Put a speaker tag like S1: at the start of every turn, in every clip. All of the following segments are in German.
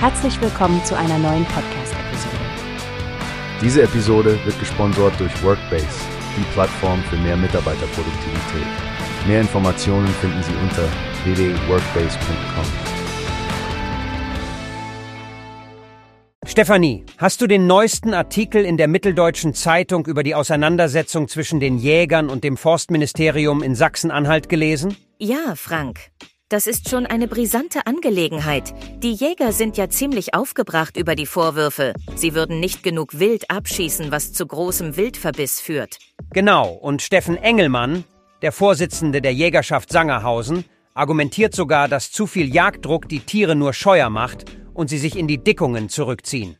S1: Herzlich willkommen zu einer neuen Podcast-Episode.
S2: Diese Episode wird gesponsert durch Workbase, die Plattform für mehr Mitarbeiterproduktivität. Mehr Informationen finden Sie unter www.workbase.com.
S3: Stefanie, hast du den neuesten Artikel in der Mitteldeutschen Zeitung über die Auseinandersetzung zwischen den Jägern und dem Forstministerium in Sachsen-Anhalt gelesen?
S4: Ja, Frank. Das ist schon eine brisante Angelegenheit. Die Jäger sind ja ziemlich aufgebracht über die Vorwürfe. Sie würden nicht genug Wild abschießen, was zu großem Wildverbiss führt.
S3: Genau, und Steffen Engelmann, der Vorsitzende der Jägerschaft Sangerhausen, argumentiert sogar, dass zu viel Jagddruck die Tiere nur scheuer macht und sie sich in die Dickungen zurückziehen.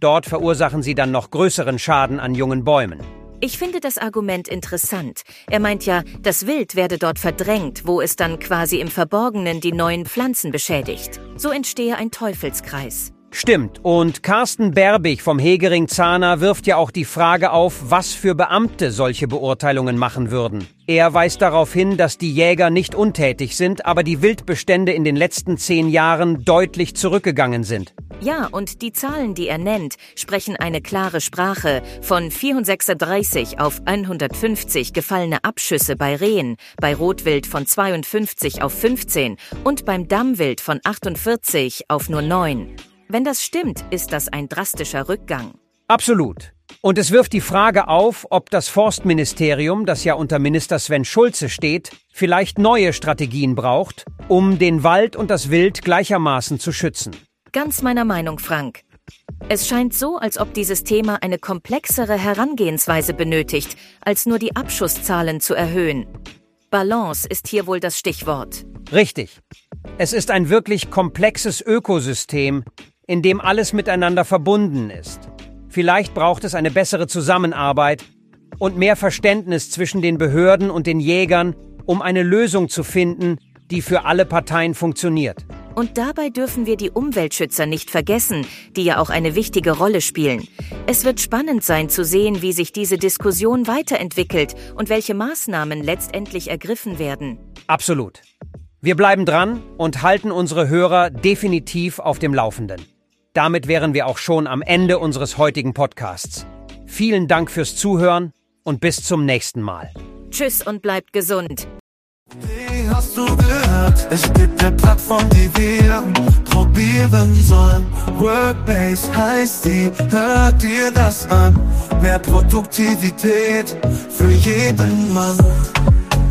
S3: Dort verursachen sie dann noch größeren Schaden an jungen Bäumen.
S4: Ich finde das Argument interessant. Er meint ja, das Wild werde dort verdrängt, wo es dann quasi im Verborgenen die neuen Pflanzen beschädigt. So entstehe ein Teufelskreis.
S3: Stimmt. Und Carsten Berbig vom Hegering Zahner wirft ja auch die Frage auf, was für Beamte solche Beurteilungen machen würden. Er weist darauf hin, dass die Jäger nicht untätig sind, aber die Wildbestände in den letzten zehn Jahren deutlich zurückgegangen sind.
S4: Ja, und die Zahlen, die er nennt, sprechen eine klare Sprache. Von 436 auf 150 gefallene Abschüsse bei Rehen, bei Rotwild von 52 auf 15 und beim Dammwild von 48 auf nur 9. Wenn das stimmt, ist das ein drastischer Rückgang.
S3: Absolut. Und es wirft die Frage auf, ob das Forstministerium, das ja unter Minister Sven Schulze steht, vielleicht neue Strategien braucht, um den Wald und das Wild gleichermaßen zu schützen.
S4: Ganz meiner Meinung, Frank. Es scheint so, als ob dieses Thema eine komplexere Herangehensweise benötigt, als nur die Abschusszahlen zu erhöhen. Balance ist hier wohl das Stichwort.
S3: Richtig. Es ist ein wirklich komplexes Ökosystem, in dem alles miteinander verbunden ist. Vielleicht braucht es eine bessere Zusammenarbeit und mehr Verständnis zwischen den Behörden und den Jägern, um eine Lösung zu finden, die für alle Parteien funktioniert.
S4: Und dabei dürfen wir die Umweltschützer nicht vergessen, die ja auch eine wichtige Rolle spielen. Es wird spannend sein zu sehen, wie sich diese Diskussion weiterentwickelt und welche Maßnahmen letztendlich ergriffen werden.
S3: Absolut. Wir bleiben dran und halten unsere Hörer definitiv auf dem Laufenden. Damit wären wir auch schon am Ende unseres heutigen Podcasts. Vielen Dank fürs Zuhören und bis zum nächsten Mal.
S4: Tschüss und bleibt gesund.
S5: Wie hast du gehört? Es gibt eine Plattform, die wir probieren sollen. Workbase heißt die, hört dir das an. Mehr Produktivität für jeden Mann.